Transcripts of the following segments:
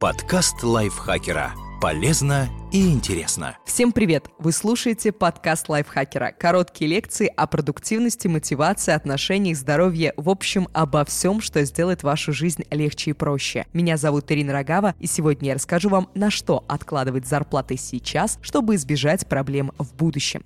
Подкаст лайфхакера. Полезно и интересно. Всем привет! Вы слушаете подкаст лайфхакера. Короткие лекции о продуктивности, мотивации, отношениях, здоровье, в общем, обо всем, что сделает вашу жизнь легче и проще. Меня зовут Ирина Рогава, и сегодня я расскажу вам, на что откладывать зарплаты сейчас, чтобы избежать проблем в будущем.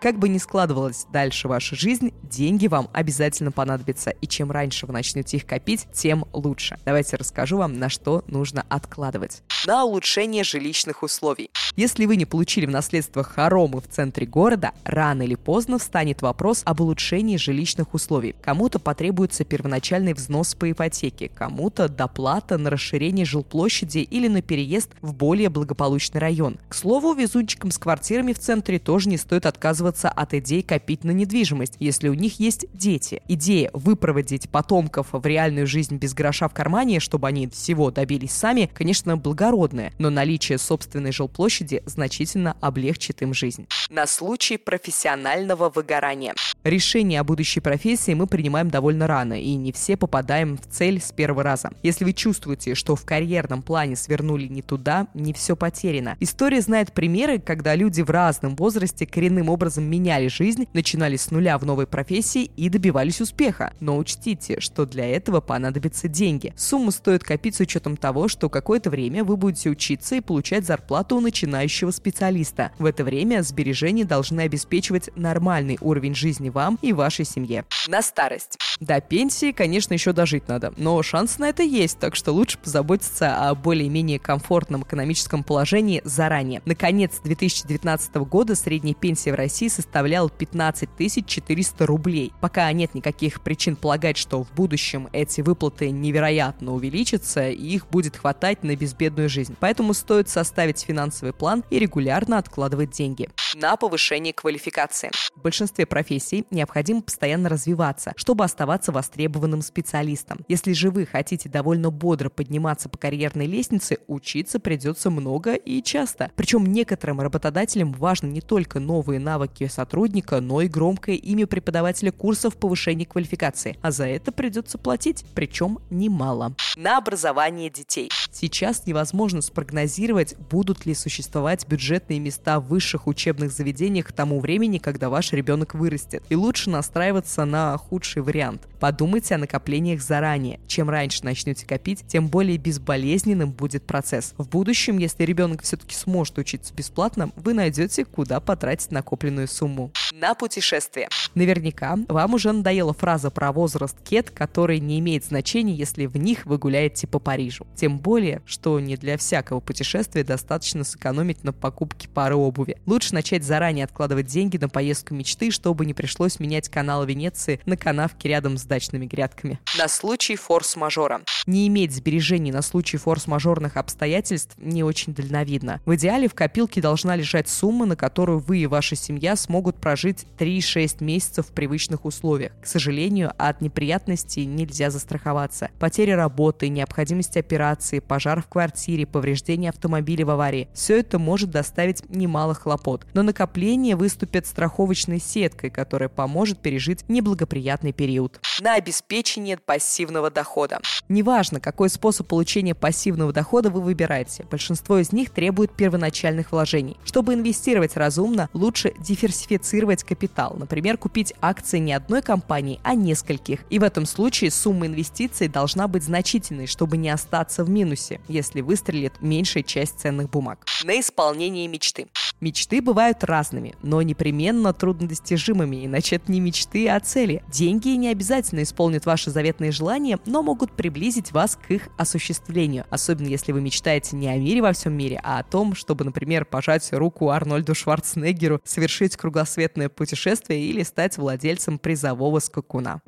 Как бы ни складывалась дальше ваша жизнь, деньги вам обязательно понадобятся. И чем раньше вы начнете их копить, тем лучше. Давайте расскажу вам, на что нужно откладывать. На улучшение жилищных условий. Если вы не получили в наследство хоромы в центре города, рано или поздно встанет вопрос об улучшении жилищных условий. Кому-то потребуется первоначальный взнос по ипотеке, кому-то доплата на расширение жилплощади или на переезд в более благополучный район. К слову, везунчикам с квартирами в центре тоже не стоит отказываться от идей копить на недвижимость, если у них есть дети. Идея выпроводить потомков в реальную жизнь без гроша в кармане, чтобы они всего добились сами, конечно, благородная, но наличие собственной жилплощади значительно облегчит им жизнь. На случай профессионального выгорания. Решение о будущей профессии мы принимаем довольно рано, и не все попадаем в цель с первого раза. Если вы чувствуете, что в карьерном плане свернули не туда, не все потеряно. История знает примеры, когда люди в разном возрасте коренным образом меняли жизнь, начинали с нуля в новой профессии и добивались успеха. Но учтите, что для этого понадобятся деньги. Сумму стоит копить с учетом того, что какое-то время вы будете учиться и получать зарплату у начинающего специалиста. В это время сбережения должны обеспечивать нормальный уровень жизни вам и вашей семье. На старость. До пенсии, конечно, еще дожить надо, но шанс на это есть, так что лучше позаботиться о более-менее комфортном экономическом положении заранее. Наконец 2019 года средняя пенсия в России составлял 15 400 рублей. Пока нет никаких причин полагать, что в будущем эти выплаты невероятно увеличатся, и их будет хватать на безбедную жизнь. Поэтому стоит составить финансовый план и регулярно откладывать деньги. На повышение квалификации. В большинстве профессий необходимо постоянно развиваться, чтобы оставаться востребованным специалистом. Если же вы хотите довольно бодро подниматься по карьерной лестнице, учиться придется много и часто. Причем некоторым работодателям важно не только новые навыки сотрудника, но и громкое имя преподавателя курсов повышения квалификации. А за это придется платить, причем немало. На образование детей. Сейчас невозможно спрогнозировать, будут ли существовать бюджетные места в высших учебных заведениях к тому времени, когда ваш ребенок вырастет. И лучше настраиваться на худший вариант. Подумайте о накоплениях заранее. Чем раньше начнете копить, тем более безболезненным будет процесс. В будущем, если ребенок все-таки сможет учиться бесплатно, вы найдете, куда потратить накопленную сумму. На путешествие. Наверняка вам уже надоела фраза про возраст кет, который не имеет значения, если в них вы гуляете по Парижу. Тем более, что не для всякого путешествия достаточно сэкономить на покупке пары обуви. Лучше начать заранее откладывать деньги на поездку мечты, чтобы не пришлось менять канал Венеции на канавке рядом с дачными грядками. На случай форс-мажора. Не иметь сбережений на случай форс-мажорных обстоятельств не очень дальновидно. В идеале в копилке должна лежать сумма, на которую вы и ваша семья смогут прожить 3-6 месяцев в привычных условиях. К сожалению, от неприятностей нельзя застраховаться. Потеря работы, необходимость операции, пожар в квартире, повреждение автомобиля в аварии – все это может доставить немало хлопот. Но накопление выступит страховочной сеткой, которая поможет пережить неблагоприятный период. На обеспечение пассивного дохода. Неважно, какой способ получения пассивного дохода вы выбираете, большинство из них требует первоначальных вложений. Чтобы инвестировать разумно, лучше диверсифицировать капитал. Например, купить акции не одной компании, а нескольких. И в этом случае сумма инвестиций должна быть значительной, чтобы не остаться в минусе, если выстрелит меньшая часть ценных бумаг. На исполнение мечты. Мечты бывают разными, но непременно труднодостижимыми, иначе это не мечты, а цели. Деньги не обязательно исполнят ваши заветные желания, но могут приблизить вас к их осуществлению. Особенно если вы мечтаете не о мире во всем мире, а о том, чтобы, например, пожать руку Арнольду Шварценеггеру, совершить кругосветное путешествие или стать владельцем призового скакуна.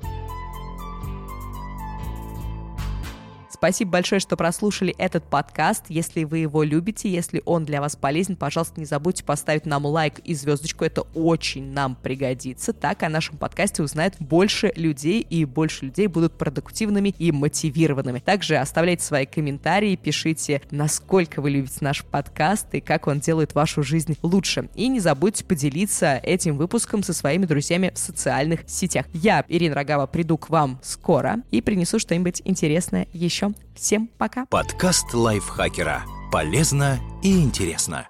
Спасибо большое, что прослушали этот подкаст. Если вы его любите, если он для вас полезен, пожалуйста, не забудьте поставить нам лайк и звездочку. Это очень нам пригодится. Так о нашем подкасте узнает больше людей, и больше людей будут продуктивными и мотивированными. Также оставляйте свои комментарии, пишите, насколько вы любите наш подкаст и как он делает вашу жизнь лучше. И не забудьте поделиться этим выпуском со своими друзьями в социальных сетях. Я, Ирина Рогава, приду к вам скоро и принесу что-нибудь интересное еще. Всем пока. Подкаст лайфхакера. Полезно и интересно.